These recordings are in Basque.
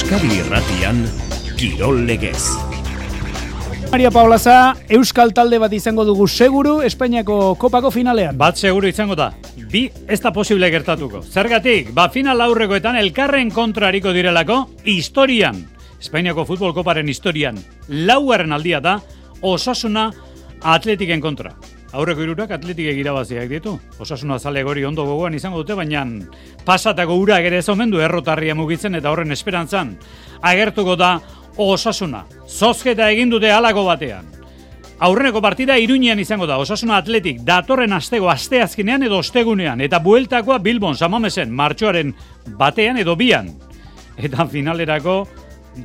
Euskadi Irratian Kirol Legez. Maria Paulaza, Euskal talde bat izango dugu seguru Espainiako kopako finalean. Bat seguru izango da. Bi ez da posible gertatuko. Zergatik, ba final aurrekoetan elkarren kontrariko direlako historian. Espainiako futbol koparen historian laugarren aldia da osasuna atletiken kontra. Aurreko irurak atletikek irabaziak ditu. Osasuna zale gori ondo gogoan izango dute, baina pasatako ura ere ez omen du errotarria mugitzen eta horren esperantzan. Agertuko da osasuna. Zozketa egin dute halako batean. Aurreneko partida iruñean izango da, osasuna atletik, datorren astego asteazkinean edo ostegunean, eta bueltakoa Bilbon, samamesen, martxoaren batean edo bian. Eta finalerako,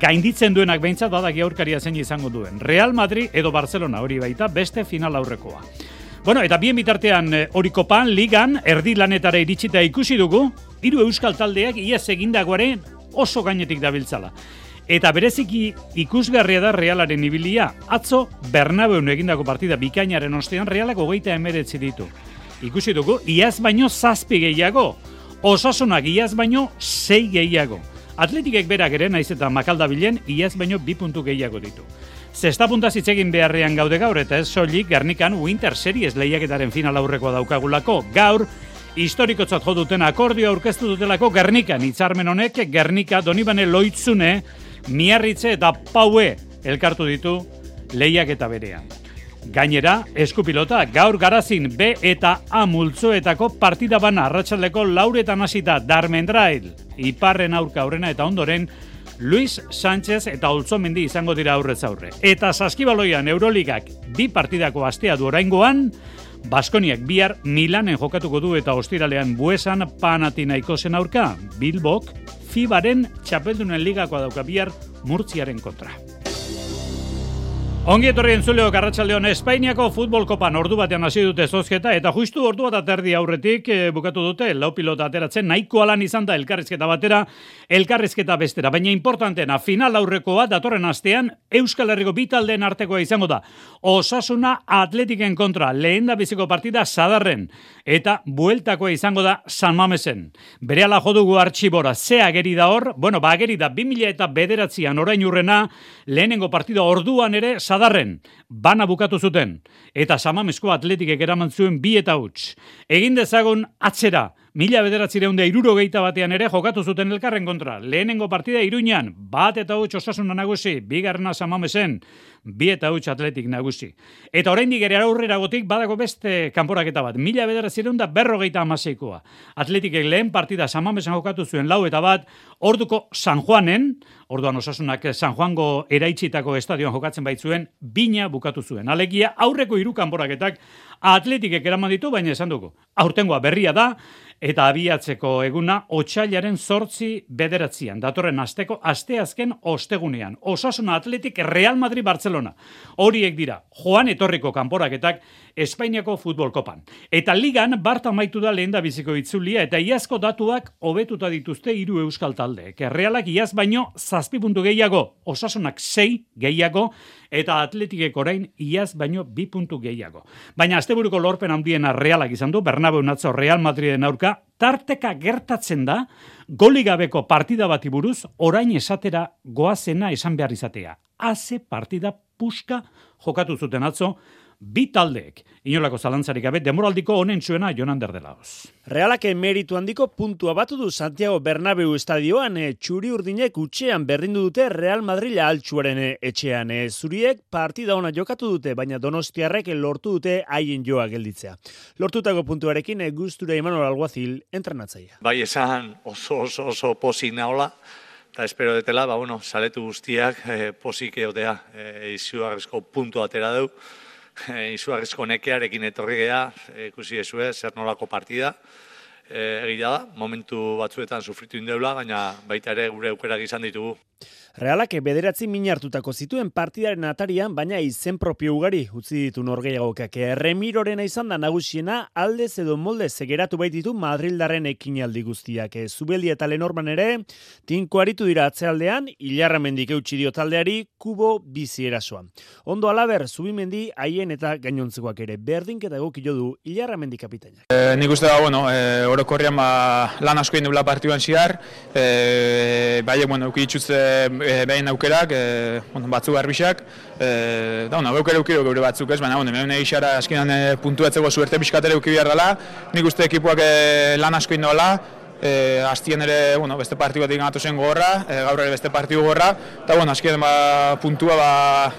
gainditzen duenak behintzat badaki aurkaria zein izango duen. Real Madrid edo Barcelona hori baita beste final aurrekoa. Bueno, eta bien bitartean eh, hori kopan, ligan, erdi lanetara iritsita ikusi dugu, hiru euskal taldeak iaz egindagoaren oso gainetik dabiltzala. Eta bereziki ikusgarria da realaren ibilia, atzo Bernabeun egindako partida bikainaren ostean realak hogeita emeretzi ditu. Ikusi dugu, iaz baino zazpi gehiago, osasunak iaz baino sei gehiago. Atletikek berak ere naiz eta makalda bilen, iaz baino bi puntu gehiago ditu. Zesta punta zitzegin beharrean gaude gaur eta ez soilik Gernikan Winter Series lehiaketaren final aurrekoa daukagulako. Gaur, historikotzat jo duten akordio aurkeztu dutelako Gernikan, hitzarmen honek Gernika Donibane Loitzune, Miarritze eta Paue elkartu ditu lehiaketa berean. Gainera, eskupilota gaur garazin B eta A multzoetako partida bana arratsaldeko lauretan hasita Darmendrail, iparren aurka aurrena eta ondoren Luis Sánchez eta Olzomendi izango dira aurrez aurre. Eta saskibaloian Euroligak bi partidako astea du oraingoan, Baskoniak bihar Milanen jokatuko du eta ostiralean buesan panatinaikosen aurka, Bilbok, Fibaren txapeldunen ligakoa dauka bihar Murtziaren kontra. Ongi etorri entzuleo Garratxaldeon Espainiako futbol kopan ordu batean hasi dute zozketa eta justu ordu bat aterdi aurretik e, bukatu dute lau pilota ateratzen nahiko alan izan da elkarrizketa batera, elkarrizketa bestera. Baina importantena, final aurrekoa datorren astean Euskal Herriko bitaldeen artekoa izango da. Osasuna atletiken kontra, lehen da biziko partida sadarren eta bueltakoa izango da San Mamesen. Bere ala jodugu artxibora, ze ageri da hor, bueno, ba ageri da 2000 eta bederatzean orain urrena, lehenengo partida orduan ere sadarren, bana bukatu zuten, eta samamesko atletikek eraman zuen bi eta huts. Egin dezagun atzera, mila bederatzi deunde iruro geita batean ere jokatu zuten elkarren kontra. Lehenengo partida iruñan, bat eta huts osasuna nagusi, bigarna samamesen, bi eta huts atletik nagusi. Eta oraindik ere aurrera gotik badako beste kanporaketa bat, mila bederatzi deunda berrogeita amaseikoa. Atletikek lehen partida samamesen jokatu zuen lau eta bat, orduko San Juanen, orduan osasunak San Juango eraitsitako estadioan jokatzen baitzuen, bina bukatu zuen. Alegia, aurreko hiru kanporaketak atletikek eraman ditu, baina esan dugu. Aurtengoa berria da, eta abiatzeko eguna otxailaren sortzi bederatzean. Datorren asteko asteazken ostegunean. Osasuna Atletik Real Madrid Barcelona. Horiek dira, joan etorriko kanporaketak Espainiako futbol kopan. Eta ligan Barta maitu da lehen da biziko itzulia eta iazko datuak hobetuta dituzte hiru euskal taldeek. Realak iaz baino zazpi puntu gehiago, osasunak sei gehiago, eta atletikek orain iaz baino bi puntu gehiago. Baina asteburuko lorpen handiena realak izan du, Bernabeu natzo Real Madriden aurka, tarteka gertatzen da, goligabeko partida bati buruz, orain esatera goazena esan behar izatea. Haze partida puska jokatu zuten atzo, bi taldeek. Inolako zalantzarik gabe, demoraldiko honen zuena Jonan Derdelaoz. Realak meritu handiko puntua batu du Santiago Bernabeu estadioan, e, txuri urdinek utxean berdindu dute Real Madrila altxuaren e, etxean. E, zuriek partida ona jokatu dute, baina donostiarrek lortu dute haien joa gelditzea. Lortutako puntuarekin e, guztura Imanol Alguazil entrenatzaia. Bai esan oso oso oso pozik naola, eta espero detela, ba, bueno, saletu guztiak e, pozik eotea, e, izugarrizko puntu atera du, e, izugarrizko nekearekin etorri geha, e, ikusi ezue, zer nolako partida, e, egia da, momentu batzuetan sufritu indeula, baina baita ere gure aukerak izan ditugu. Realak bederatzi min hartutako zituen partidaren atarian, baina izen propio ugari utzi ditu norgeiagokak. Remirorena izan da nagusiena aldez edo molde zegeratu baititu Madrildarren ekinaldi guztiak. Zubeldi eta Lenorman ere, tinko aritu dira atzealdean, hilarra mendik eutxi dio taldeari, kubo bizi erasoan. Ondo alaber, zubimendi, haien eta gainontzekoak ere. Berdinketa egokio du, hilarra mendik kapitaina. E, nik uste da, bueno, e, orokorrean ba, lan asko indula partioan ziar, e, bai, bueno, ukitxuz e, behin aukerak, e, bueno, batzu garbisak, e, da, bueno, aukera ukiro gure batzuk ez, baina, bueno, hemen egixara askinan e, puntuatzeko suerte pixkatere uki behar dela, nik uste ekipuak e, lan asko indola, e, astien ere, bueno, beste partidu bat ikangatu zen gorra, e, gaur ere beste partidu gorra, eta, bueno, askien ba, puntua ba,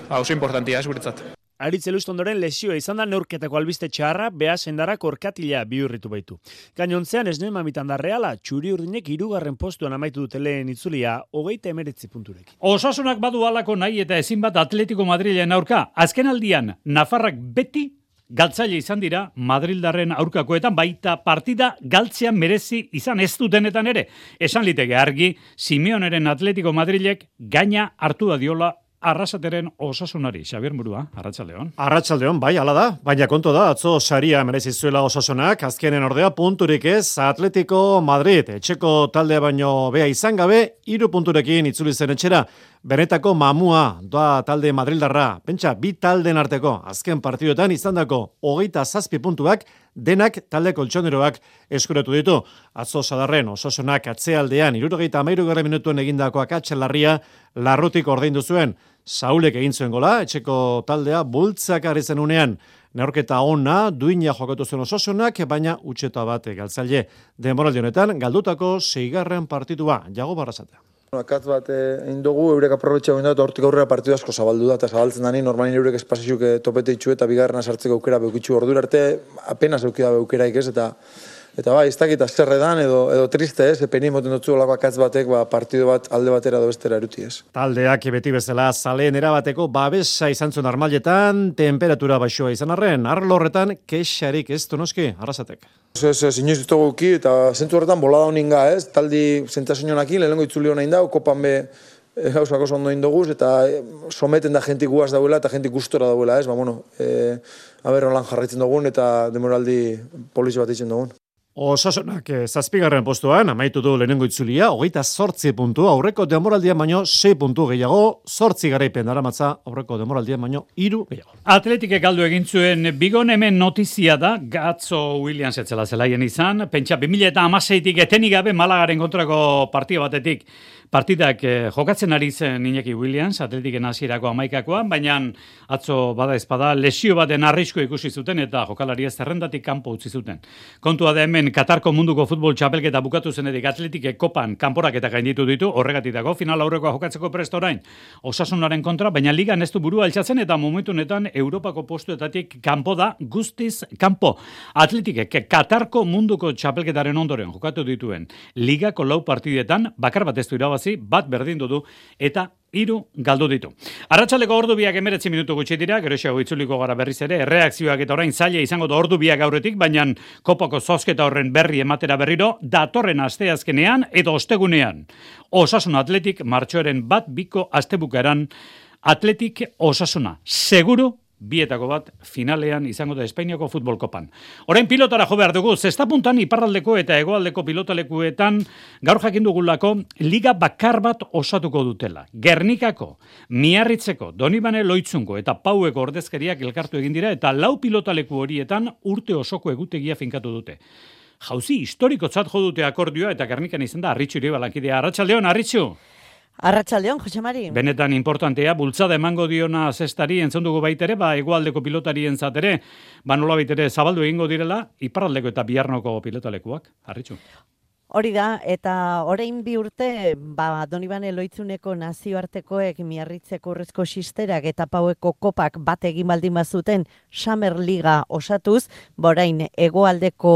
ba oso importantia, ez guretzat. Aritz ondoren lesioa izan da neurketako albiste txarra, beha sendara korkatila bihurritu baitu. Gainontzean ez noen mamitan da reala, txuri urdinek irugarren postuan amaitu dute lehen itzulia, hogeita emeretzi punturek. Osasunak badu alako nahi eta ezin bat Atletico Madrilen aurka. Azken aldian, Nafarrak beti galtzaile izan dira Madrildarren aurkakoetan baita partida galtzean merezi izan ez dutenetan ere. Esan liteke argi, Simeoneren Atletico Madrilek gaina hartu da diola arrasateren osasunari, Xabier Murua, Arratxaldeon. Arratxaldeon, bai, ala da, baina kontu da, atzo saria merezizuela osasunak, azkenen ordea punturik ez, Atletico Madrid, etxeko taldea baino bea izan gabe, iru punturekin itzuli zen etxera, benetako mamua, doa talde Madrildarra, pentsa, bi talden arteko, azken partiduetan izandako hogeita zazpi puntuak, denak talde koltsoneroak eskuratu ditu. Atzo sadarren, osasunak atzealdean, irurogeita amairu gara minutuen egindakoak atxelarria, larrutik ordein duzuen, Saulek egin zuen gola, etxeko taldea bultzak zen unean, neorketa ona, duina jokatu zuen osasunak, baina utxeta bat galtzaile. Demoraldi honetan, galdutako seigarren partidua, jago barrazatea. Akatz bat eh, egin dugu, eurek aprobetxe egin dut, hortik aurrera partidu asko zabaldu da, eta zabaltzen dani, normalin eurek espazizuk topete itxu eta bigarren sartzeko aukera beukitxu ordura arte, apenas eukida beukeraik ez, eta Eta bai, ez dakit azerredan edo, edo triste ez, epeni moten dutzu olako akatz batek ba, partidu bat alde batera edo bestera eruti ez. Taldeak beti bezala zaleen erabateko babesa izan zuen armaletan, temperatura baixoa izan arren, arlo horretan kexarik ez noski, arrasatek. Ez, ez, inoiz dut eta zentu horretan bola da ez, taldi zentazionakin, lehenengo itzuli honain da, kopan be, e, gauzak oso ondo indoguz, eta e, someten da jentik guaz dauela, eta jentik gustora dauela, ez, ba, bueno, e, aber holan jarraitzen dugun, eta demoraldi polizi bat itzen dugun. Osasunak eh, zazpigarren postuan, amaitu du lehenengo itzulia, hogeita sortzi puntu, aurreko demoraldia baino 6 puntu gehiago, sortzi garaipen daramatza, aurreko demoraldia baino iru gehiago. Atletike galdu egin zuen bigon hemen notizia da, Gatzo Williams etzela zelaien izan, pentsa 2000 eta amaseitik etenik gabe Malagaren kontrako partia batetik, partidak eh, jokatzen ari zen Iñaki Williams, atletiken hasierako amaikakoa, baina atzo bada ezpada lesio baten arrisko ikusi zuten eta jokalari ez zerrendatik kanpo utzi zuten. Kontua da hemen Katarko munduko futbol txapelketa bukatu zenetik atletike kopan kanporak eta gainditu ditu, horregatik dago, final aurrekoa jokatzeko presto orain, osasunaren kontra, baina ligan ez du burua altxatzen eta momentu honetan Europako postuetatik kanpo da guztiz kanpo. Atletike Katarko munduko txapelketaren ondoren jokatu dituen ligako lau partidetan, bakar bat ez du irabazi, bat berdindu du eta hiru galdu ditu. Arratsaleko ordu biak emeretzi minutu gutxi dira, gero xago itzuliko gara berriz ere, erreakzioak eta orain zaila izango da ordu biak aurretik, baina kopako zozketa horren berri ematera berriro, datorren asteazkenean edo ostegunean. Osasun atletik martxoaren bat biko astebukaran atletik osasuna. Seguru bietako bat finalean izango da Espainiako futbol kopan. Orain pilotara jo behar dugu, zesta puntan iparraldeko eta egoaldeko pilotalekuetan gaur jakin dugulako liga bakar bat osatuko dutela. Gernikako, miarritzeko, donibane loitzungo eta paueko ordezkeriak elkartu egin dira eta lau pilotaleku horietan urte osoko egutegia finkatu dute. Jauzi, historiko jo dute akordioa eta Gernikan izan da, arritxu ere balankidea. Arratxaldeon, arritxu! Arratxaldeon, Jose Mari. Benetan importantea, bultzada emango diona zestari, entzondugu baitere, ba, egualdeko pilotari entzatere, ba, nola baitere, zabaldu egingo direla, iparraldeko eta biarnoko pilotalekuak, harritxu. Hori da, eta orain bi urte, ba, Donibane Loitzuneko nazioartekoek miarritzeko urrezko xisterak eta paueko kopak bat egin baldin bazuten Summer Liga osatuz, borain egoaldeko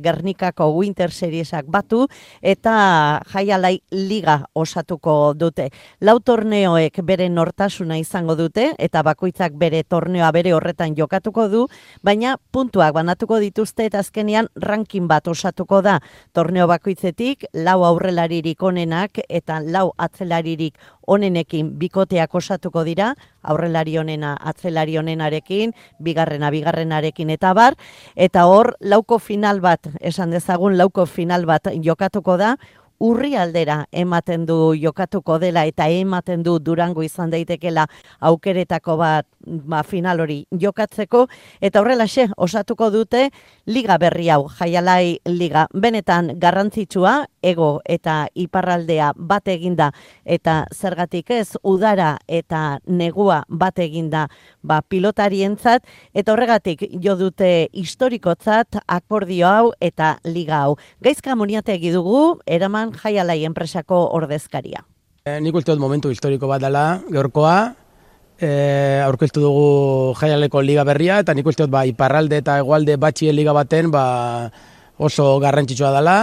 Gernikako Winter Seriesak batu eta Jaialai Liga osatuko dute. Lau torneoek bere nortasuna izango dute eta bakoitzak bere torneoa bere horretan jokatuko du, baina puntuak banatuko dituzte eta azkenean ranking bat osatuko da torneo bako bakoitzetik lau aurrelaririk onenak eta lau atzelaririk onenekin bikoteak osatuko dira, aurrelari onena atzelari onenarekin, bigarrena bigarrenarekin eta bar, eta hor lauko final bat, esan dezagun lauko final bat jokatuko da, urri aldera ematen du jokatuko dela eta ematen du durango izan daitekela aukeretako bat ba, final hori jokatzeko. Eta horrelaxe osatuko dute liga berri hau jaialai liga. Benetan garrantzitsua ego eta iparraldea bat eginda eta zergatik ez udara eta negua bat eginda ba, pilotarientzat eta horregatik jo dute historikotzat akordio hau eta liga hau. Gaizka moniate dugu eraman jaialai enpresako ordezkaria. E, nik uste dut momentu historiko bat dela, gaurkoa, e, aurkeztu dugu jaialeko liga berria, eta nik uste dut ba, iparralde eta egualde batxien liga baten ba, oso garrantzitsua dela.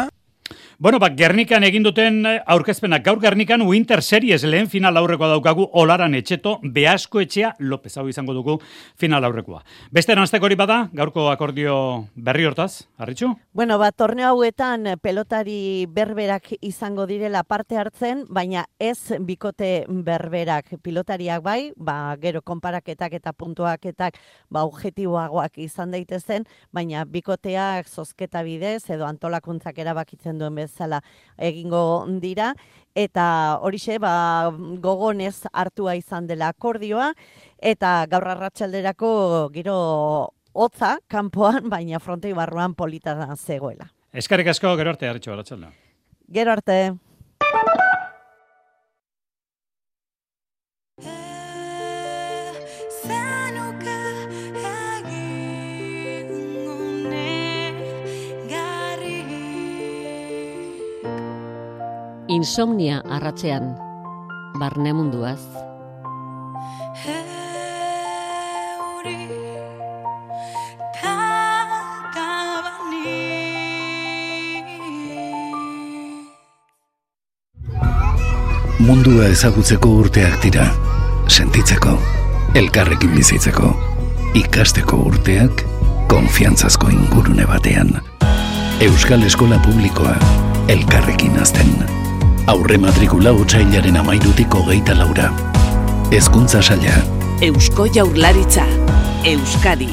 Bueno, ba, Gernikan egin duten eh, aurkezpenak gaur Gernikan Winter Series lehen final aurrekoa daukagu Olaran Etxeto Beasko Etxea Lopez hau izango dugu final aurrekoa. Beste eranzteko hori bada, gaurko akordio berri hortaz, harritxu? Bueno, ba, torneo hauetan pelotari berberak izango direla parte hartzen, baina ez bikote berberak pilotariak bai, ba, gero konparaketak eta puntuaketak ba, objetiboagoak izan daitezen, baina bikoteak zozketa bidez edo antolakuntzak erabakitzen duen bez bezala egingo dira eta horixe ba gogonez hartua izan dela akordioa eta gaur arratsalderako giro hotza kanpoan baina frontei barruan polita zegoela. Eskarrik asko gero arte arratsalde. arratsalde. Gero arte. Insomnia arratzean, barne munduaz. Mundua ezagutzeko urteak dira, sentitzeko, elkarrekin bizitzeko, ikasteko urteak, konfiantzazko ingurune batean. Euskal Eskola Publikoa, elkarrekin azten aurre matrikula utxailaren amairutiko geita laura. Ezkuntza saia. Eusko jaurlaritza. Euskadi.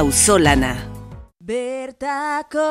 Auzolana. Bertako.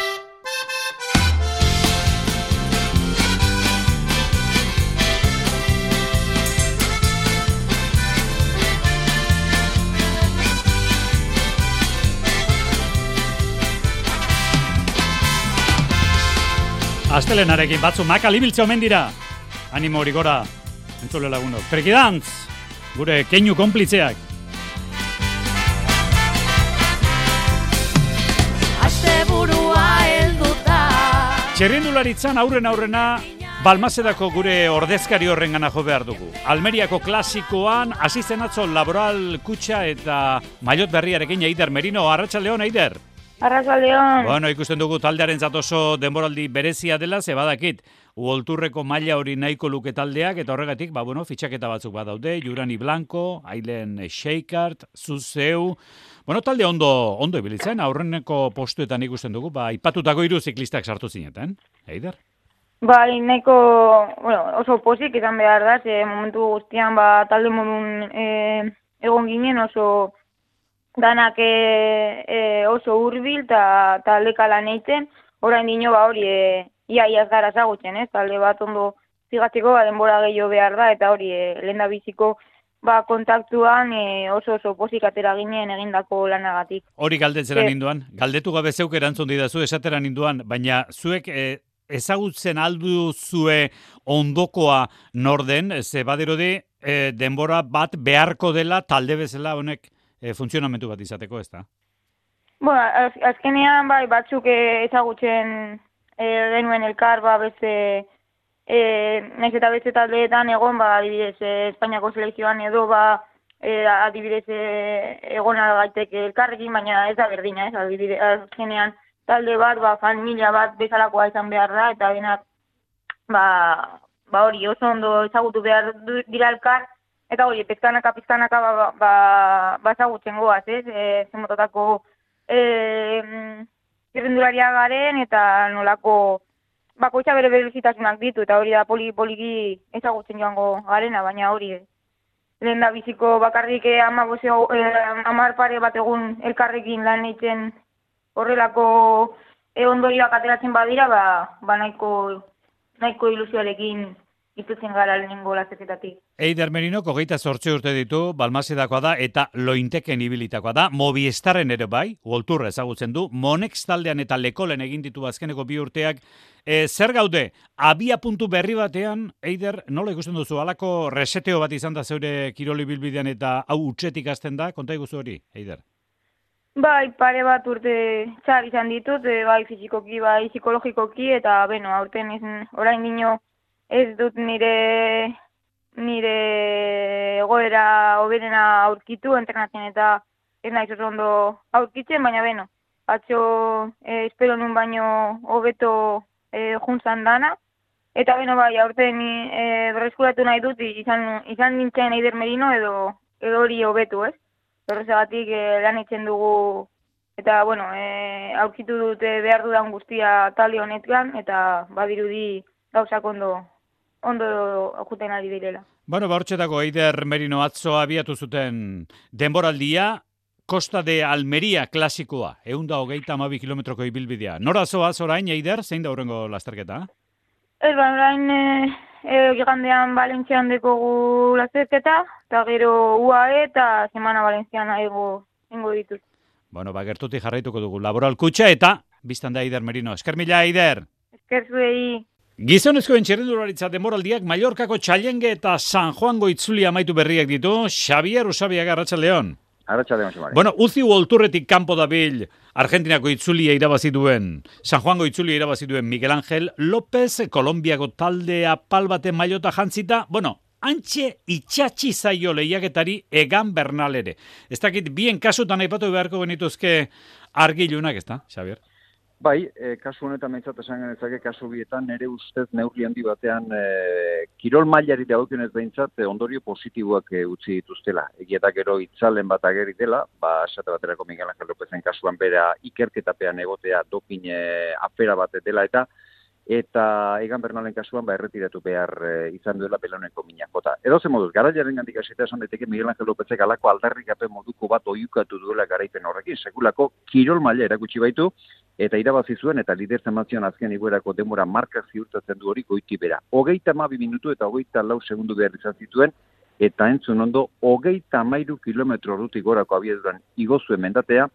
Astelenarekin batzu maka libiltze omen dira. Animo hori gora, entzule lagunok. Trekidantz, gure keinu konplitzeak. Aste burua elduta. Txerrindularitzan aurren aurrena, Balmazedako gure ordezkari horren gana jo behar dugu. Almeriako klasikoan, asitzen atzo laboral kutsa eta maiot berriarekin Eider Merino. Arratxaldeon, Eider. Arrazaldeon. Bueno, ikusten dugu taldearen zatoso denboraldi berezia dela, ze badakit, uolturreko maila hori nahiko luke taldeak, eta horregatik, ba, bueno, fitxaketa batzuk badaude, Jurani Blanco, Ailen Sheikart, Zuzeu, bueno, talde ondo, ondo ibilitzen, aurreneko postuetan ikusten dugu, ba, ipatutako hiru ziklistak sartu zineten, eider? Bai, nahiko, bueno, oso pozik izan behar da, ze momentu guztian, ba, talde modun e, egon ginen oso danak e, e, oso hurbil eta talde kalan eiten, orain dino ba hori e, ia iaz gara zagutzen, ez? talde bat ondo zigatzeko ba, denbora gehiago behar da, eta hori e, lehen da biziko ba, kontaktuan e, oso oso pozik atera ginen egindako lanagatik. Hori galdetzera ninduan, galdetu gabe zeuk erantzun didazu esatera ninduan, baina zuek e, ezagutzen aldu zue ondokoa norden, ze badirudi e, denbora bat beharko dela talde bezala honek e, funtzionamentu bat izateko, ez da? Bueno, az, azkenean bai batzuk ezagutzen e, genuen elkar, ba, beste, e, nahiz eta beste taldeetan egon, ba, adibidez, e, Espainiako selekzioan edo, ba, e, adibidez, e, egon algaiteke elkarrekin, baina ez da berdina, ez, adibidez, azkenean talde bat, ba, familia bat bezalakoa izan behar da, eta denak, ba, ba hori, oso ondo ezagutu behar dira elkar, eta hori, pizkanaka, pizkanaka ba, ba, ba, bazagutzen goaz, ez? E, zemototako e, irrendularia garen eta nolako bakoitza bere berezitasunak ditu eta hori da poli poliki ezagutzen joango garena, baina hori lehen da biziko bakarrik eh, ama eh, amar pare bat egun elkarrekin lan eitzen horrelako eh, ondorioak ateratzen badira, ba, ba nahiko, nahiko ilusioarekin itutzen gara lehenengo lazeketatik. Eider Merino, kogeita sortze urte ditu, balmazedakoa da, eta lointeken ibilitakoa da, mobiestaren ere bai, uolturra ezagutzen du, monex taldean eta lekolen egin ditu azkeneko bi urteak, e, zer gaude, abia puntu berri batean, Eider, nola ikusten duzu, alako reseteo bat izan da zeure kiroli bilbidean eta hau utxetik azten da, konta iguzu hori, Eider? Bai, pare bat urte txar izan ditut, e, bai fizikoki, bai psikologikoki, eta beno, aurten izan, orain dino, ez dut nire nire egoera hoberena aurkitu entrenatzen eta ez naiz oso ondo aurkitzen, baina beno, atxo eh, espero nun baino hobeto eh, juntzan dana. Eta beno bai, aurten eh, berreskuratu nahi dut izan, izan nintzen eider merino edo, edo hori hobetu, ez? Horrezegatik eh, lan itzen dugu eta bueno, eh, aurkitu dute behar dudan guztia tali honetkan eta badirudi gauzak ondo ondo okuten ari direla. Bueno, ba, Eider Merino atzo abiatu zuten denboraldia, Costa de Almeria klasikoa, egun da hogeita amabi kilometroko ibilbidea. Nora zoaz orain, Eider, zein da horrengo lasterketa? Ez ba, orain e, e, gigandean Valentzian dekogu lasterketa, eta gero UAE eta Semana Valentzian aigo ingo dituz. Bueno, ba, gertuti jarraituko dugu laboral kutxa eta biztan da Eider Merino. Esker mila, Eider! Esker zuei! Gizonezkoen txerrendularitza demoraldiak Mallorcako txalenge eta San Juango itzuli amaitu berriak ditu, Xavier Usabiaga. Arratxa León, Xamari. Bueno, uzi uolturretik kanpo da bil, Argentinako itzulia irabazi duen, San Juango itzulia irabazi duen Miguel Ángel López, Kolombiako taldea palbate maiota jantzita, bueno, antxe itxatxi zaio lehiaketari egan bernal ere. Ez dakit, bien kasutan aipatu beharko genituzke argilunak, ez da, Xavier? Bai, e, kasu honetan mentzat esan genezake, kasu bietan nere ustez neurri handi batean e, kirol mailari dagokionez behintzat e, ondorio positiboak e, utzi dituztela. Egia gero itzalen bat ageri dela, ba, esate baterako Miguel Angel Lopezen kasuan bera ikerketapean egotea dopin e, afera bat dela eta eta egan bernalen kasuan ba erretiratu behar e, izan duela belauneko minakota. Edo ze moduz, garaiaren gandik asita esan daiteke Miguel Angel Lopezek alako aldarrikape moduko bat oiukatu duela garaipen horrekin, sekulako kirol maila erakutsi baitu, eta irabazi zuen eta lidertzen matzion azken iguerako demora marka ziurtatzen du hori goiti bera. Hogeita mabi minutu eta hogeita lau segundu behar izan zituen, eta entzun ondo, hogeita mairu kilometro rutik gorako abieduran igozuen mendatea,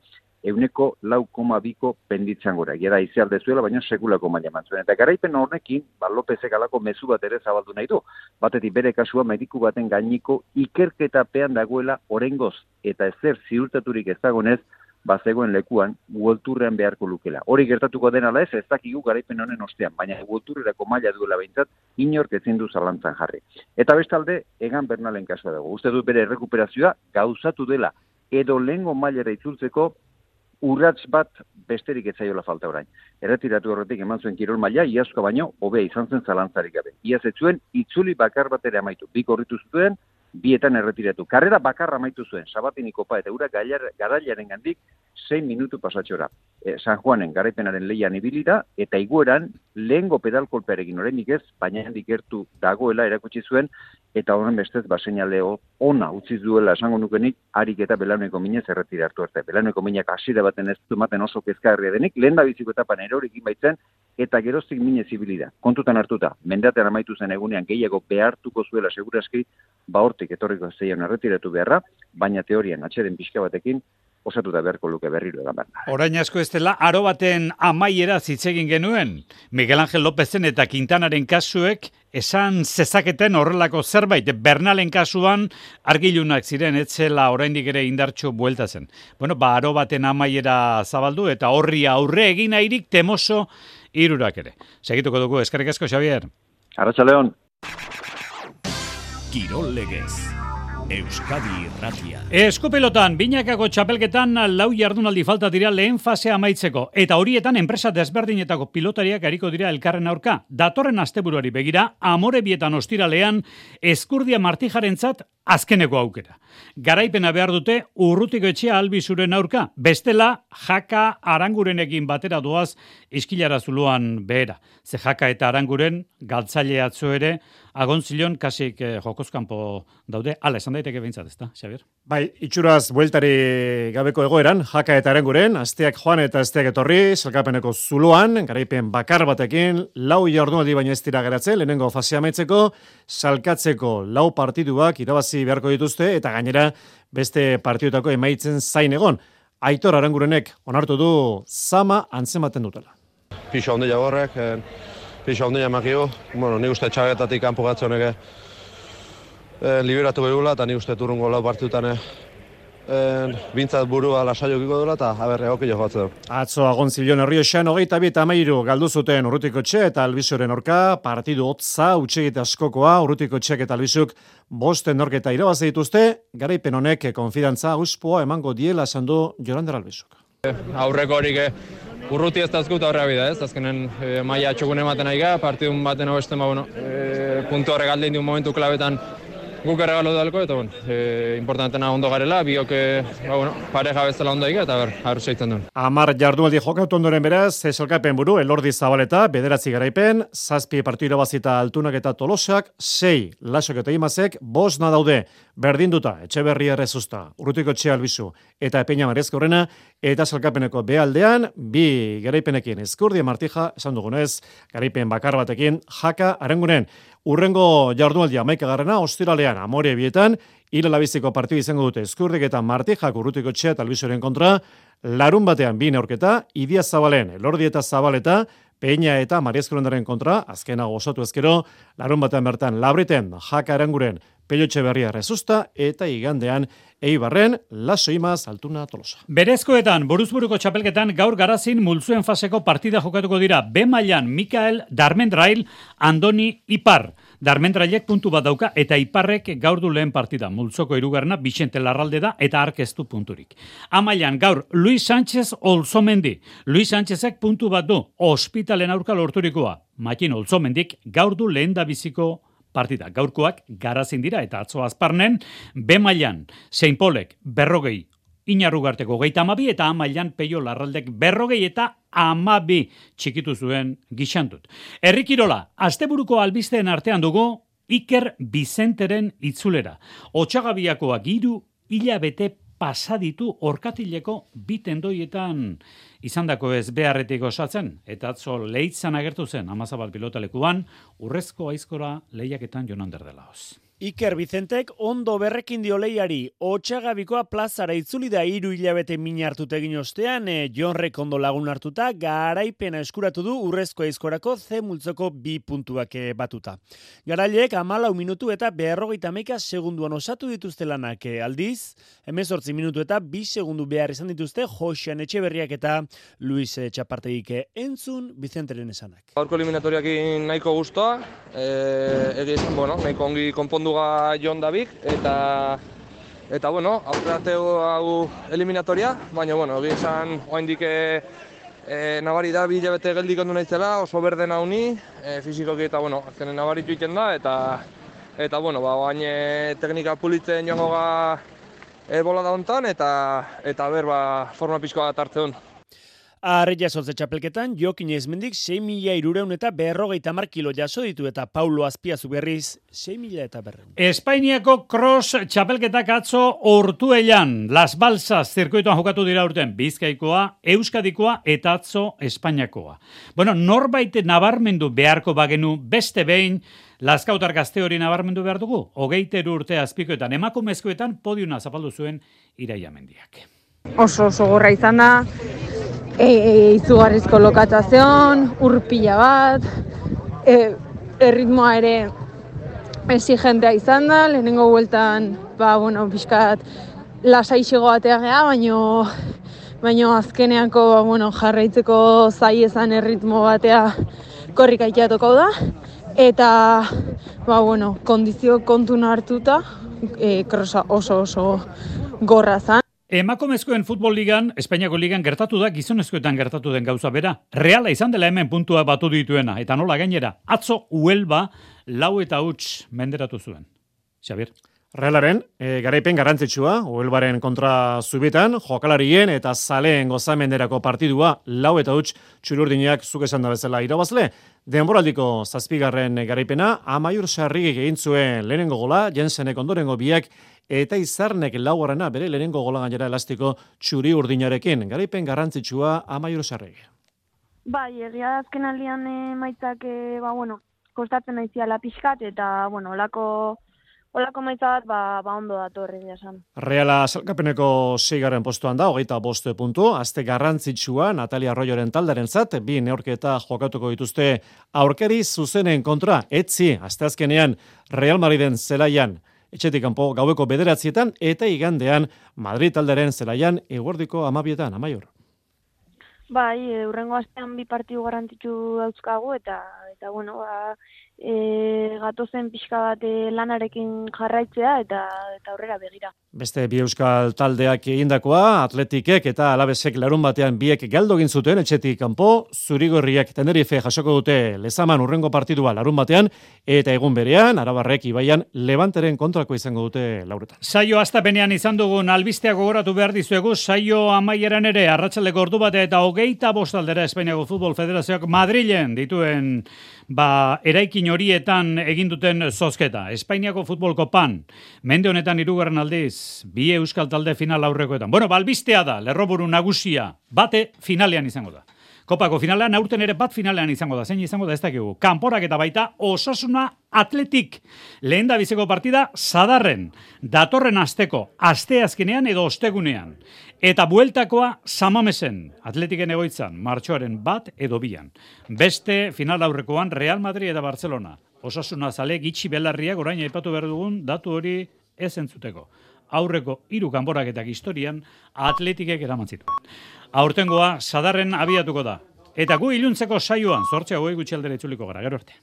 euneko lau koma biko penditzen gora. Gera izialde zuela, baina sekulako maila mantzuen. Eta garaipen horrekin, ba, Lopezek alako mezu bat ere zabaldu nahi du. Batetik bere kasua mediku baten gainiko ikerketa pean dagoela orengoz eta ezer ziurtaturik ez dagonez, ba zegoen lekuan uolturrean beharko lukela. Hori gertatuko dena ez, ez dakigu garaipen honen ostean, baina uolturrerako maila duela behintzat, inork ezin du zalantzan jarri. Eta bestalde, egan bernalen kasua dago. Uste du bere rekuperazioa gauzatu dela, edo lehengo mailera itzultzeko urrats bat besterik etzaiola falta orain. Erretiratu horretik eman zuen kirol maila, iazko baino, hobea izan zen zalantzarik gabe. Iaz etzuen, itzuli bakar bat ere amaitu. Bik horritu zuen, bietan erretiratu. Karrera bakarra amaitu zuen, sabatiniko pa, eta ura garailaren gandik, 6 minutu pasatxora. E, San Juanen garaipenaren leian ibilira, eta igueran, lehengo pedalkolpearekin oraindik ez, baina handik gertu dagoela erakutsi zuen, eta horren bestez baseinale ona utzi duela esango nukenik harik eta belauneko minez erretira hartu arte. Belauneko minak hasiera baten ez dumaten oso kezkarria denik, lehen da biziko etapan erorekin baitzen, eta geroztik minez ibilida. Kontutan hartuta, mendatean amaitu zen egunean gehiago behartuko zuela seguraski, ba hortik etorriko zeian erretiratu beharra, baina teorian atxeden pixka batekin, osatu da beharko luke berriro edan behar. Orain asko ez dela, aro baten amaiera zitzegin genuen. Miguel Ángel Lópezen eta Quintanaren kasuek esan zezaketen horrelako zerbait. Bernalen kasuan argilunak ziren etzela oraindik ere indartxo buelta zen. Bueno, ba, aro baten amaiera zabaldu eta horri aurre egin airik temoso irurak ere. Segituko dugu, eskarrik asko, Xavier. Arratxa León. Kirol legez. Euskadi Irratia. Eskupelotan, binakako txapelketan lau jardunaldi falta dira lehen fase amaitzeko. Eta horietan enpresa desberdinetako pilotariak hariko dira elkarren aurka. Datorren asteburuari begira, amore bietan ostiralean, eskurdia martijarentzat azkeneko aukera. Garaipena behar dute urrutiko etxea albizuren aurka, bestela jaka arangurenekin batera doaz iskilara zuluan behera. Ze jaka eta aranguren galtzaile atzo ere agontzilion kasik eh, jokozkanpo daude. Hala, esan daiteke behintzat, ezta, Xabier? Bai, itxuraz bueltari gabeko egoeran, jaka eta aranguren, asteak joan eta asteak etorri, salkapeneko zuluan, garaipen bakar batekin, lau jardunaldi baino ez dira geratzen, lehenengo fasea maitzeko, salkatzeko lau partiduak irabazi beharko dituzte, eta gainera beste partidutako emaitzen zain egon. Aitor arangurenek onartu du zama antzematen dutela. Pixo handi jagorrek, eh, pixo handi jamakio, bueno, ni uste txagetatik kanpo gatzonek eh, liberatu behula, eta ni uste turrungo lau partidutan eh, en, bintzat burua lasaiokiko dela eta haber egoki du. Atzo agon zilion herrio esan hogeita bi eta amairu galdu zuten urrutiko txe eta albizuren orka, partidu hotza, utxegite askokoa, urrutiko txek eta albizuk bosten norketa irabazi dituzte, garaipen honek konfidantza uspoa emango diela esan du Jorander albizuk. Aurreko horik eh, urruti ez dazkut aurra bida ez, azkenen e, maia txokun ematen aiga, partidun baten hobesten ba, bueno, e, puntu horrek aldein du momentu klabetan guk erregalo dalko, eta bueno, e, importantena ondo garela, biok ba, bueno, pareja bezala ondo egia, eta ber, harru zeitzen duen. Amar jardunaldi jokatu ondoren beraz, esalkapen buru, elordi zabaleta, bederatzi garaipen, zazpi partidu irabazita altunak eta tolosak, sei lasok eta imazek, bos daude berdinduta, etxe berri errezusta, urrutiko etxe albizu, eta epeina marezko horrena, eta salkapeneko behaldean, bi garaipenekin eskurdi martija, esan dugunez, garaipen bakar batekin, jaka arengunen, Urrengo jardunaldia maika garrana, ostiralean amore bietan, hile labiziko partidu izango dute eskurdik eta martijak urrutiko txea talbizoren kontra, larun batean bi neorketa, idia zabalen, lordi eta zabaleta, peina eta mariezkorondaren kontra, azkena osatu ezkero, larun batean bertan labriten, jaka eranguren, pelotxe berria rezusta, eta igandean, Eibarren, laso imaz, altuna tolosa. Berezkoetan, boruzburuko txapelketan, gaur garazin multzuen faseko partida jokatuko dira, B mailan Mikael Darmendrail, Andoni Ipar. Darmendrailek puntu bat dauka eta Iparrek gaur du lehen partida. Multzoko irugarna, Bixente Larralde da eta arkeztu punturik. Amailan, gaur, Luis Sánchez Olzomendi. Luis Sánchezek puntu bat du, ospitalen aurka lorturikoa. Makin Olzomendik gaur du lehen da biziko partida. Gaurkoak garazin dira eta atzo azparnen, B mailan, Sein Polek, berrogei, inarrugarteko geita amabi eta amailan peio larraldek berrogei eta amabi txikitu zuen gixantut. Errikirola, asteburuko albisteen artean dugu, Iker Bizenteren itzulera. Otxagabiakoak iru hilabete pasaditu orkatileko bitendoietan izandako ez beharretik osatzen, eta atzo lehitzan agertu zen amazabal pilotalekuan, urrezko aizkora lehiaketan jonan derdela hoz. Iker Vicentek ondo berrekin dio leiari, otxagabikoa plazara itzuli da iru hilabete min hartut egin ostean, e, John Rekondo lagun hartuta, garaipena eskuratu du urrezko aizkorako ze multzoko bi puntuak e, batuta. Garaileek amalau minutu eta beharrogeita meka segunduan osatu dituzte lanak e, aldiz, emezortzi minutu eta bi segundu behar izan dituzte Josean Etxeberriak eta Luis Txapartegik entzun Vicenteren esanak. Gaurko eliminatoriakin nahiko guztua, e, egiz, bueno, nahiko ongi konpondu munduga jon dabik, eta eta bueno, aurrateo hau eliminatoria, baina bueno, egin zan oaindik e, e, nabari da bi jabete geldik ondu naizela, oso berde nauni, e, fizikoki eta bueno, azkenen nabaritu iten da, eta eta bueno, ba, oain e, teknika pulitzen joango ga e, bola da hontan, eta eta ber, ba, forma pixkoa bat hartze Arre jasotze txapelketan, Jokin Ezmendik 6 mila irureun eta berrogeita kilo jaso ditu eta Paulo Azpiazu berriz 6 mila eta berreun. Espainiako cross txapelketak atzo ortuelan, Las Balsas zirkuituan jokatu dira urten, Bizkaikoa, Euskadikoa eta atzo Espainiakoa. Bueno, norbait nabarmendu beharko bagenu beste behin, Laskautar gazte hori nabarmendu behar dugu, hogeiteru urte azpikoetan, emakumezkoetan podiuna zapaldu zuen iraiamendiak. Oso oso gorra izan da, e, izugarrizko lokatzazion, urpila bat, e, erritmoa ere exigentea izan da, lehenengo bueltan, ba, bueno, pixkat lasaixego batea geha, baino, baino azkeneako ba, bueno, jarraitzeko zai ezan erritmo batea korrika iteatuko da, eta ba, bueno, kondizio kontu hartuta, e, krosa oso oso gorra zan. Emakumezkoen futbol ligan, Espainiako ligan gertatu da gizonezkoetan gertatu den gauza bera. Reala izan dela hemen puntua batu dituena, eta nola gainera, atzo uelba lau eta huts menderatu zuen. Xabier? Realaren, e, garaipen garrantzitsua, Uelbaren kontra zubitan, jokalarien eta zaleen gozamenderako partidua, lau eta huts txururdinak zuk esan da bezala irabazle. Denboraldiko zazpigarren garaipena, amaiur sarrigik egin zuen lehenengo gola, jensenek ondorengo biak, eta izarnek laugarrena bere lehenengo gola gainera elastiko txuri urdinarekin. Garaipen garrantzitsua amaiur sarrigik. Bai, egia azken aldian maitzak, e, ba, bueno, kostatzen naizia pixkat, eta, bueno, olako Olako maitza bat, ba, ba ondo da torri esan. Reala salkapeneko seigaren postuan da, hogeita boste puntu, azte garrantzitsua Natalia Arroyoren taldaren zat, bi neorketa jokatuko dituzte aurkeri zuzenen kontra, etzi, azte azkenean Real Madriden zelaian, etxetik kanpo gaueko bederatzietan, eta igandean Madrid taldaren zelaian eguerdiko amabietan, amaior. Bai, urrengo astean bi partidu garrantzitsu dauzkagu, eta, eta bueno, ba, e, gatozen pixka bat e, lanarekin jarraitzea eta eta aurrera begira. Beste bi euskal taldeak egindakoa, atletikek eta alabesek larun batean biek galdo egin zuten etxetik kanpo, zurigorriak tenerife jasoko dute lezaman urrengo partidua larun batean, eta egun berean, arabarrek ibaian levanteren kontrako izango dute lauretan. Saio astapenean izan dugun albistea gogoratu behar dizuegu, saio amaieran ere, arratsaleko ordu bate eta hogeita bostaldera Espainiako Futbol Federazioak Madrilen dituen ba, eraikin horietan egin duten zozketa. Espainiako futbolko pan, mende honetan irugarren aldiz, bi euskal talde final aurrekoetan. Bueno, balbistea da, lerroburu nagusia, bate finalean izango da. Kopako finalean, aurten ere bat finalean izango da. Zein izango da ez dakigu. Kanporak eta baita osasuna atletik. Lehen da bizeko partida, sadarren. Datorren asteko, asteazkenean edo ostegunean. Eta bueltakoa samamesen, atletiken egoitzan, martxoaren bat edo bian. Beste final aurrekoan Real Madrid eta Barcelona. Osasuna zale gitxi belarriak orain aipatu behar dugun datu hori ez entzuteko. Aurreko hiru kanboraketak historian atletikek eraman zituen. Aurtengoa sadarren abiatuko da. Eta gu iluntzeko saioan, zortzea hoi gutxi aldera itzuliko gara, gero arte.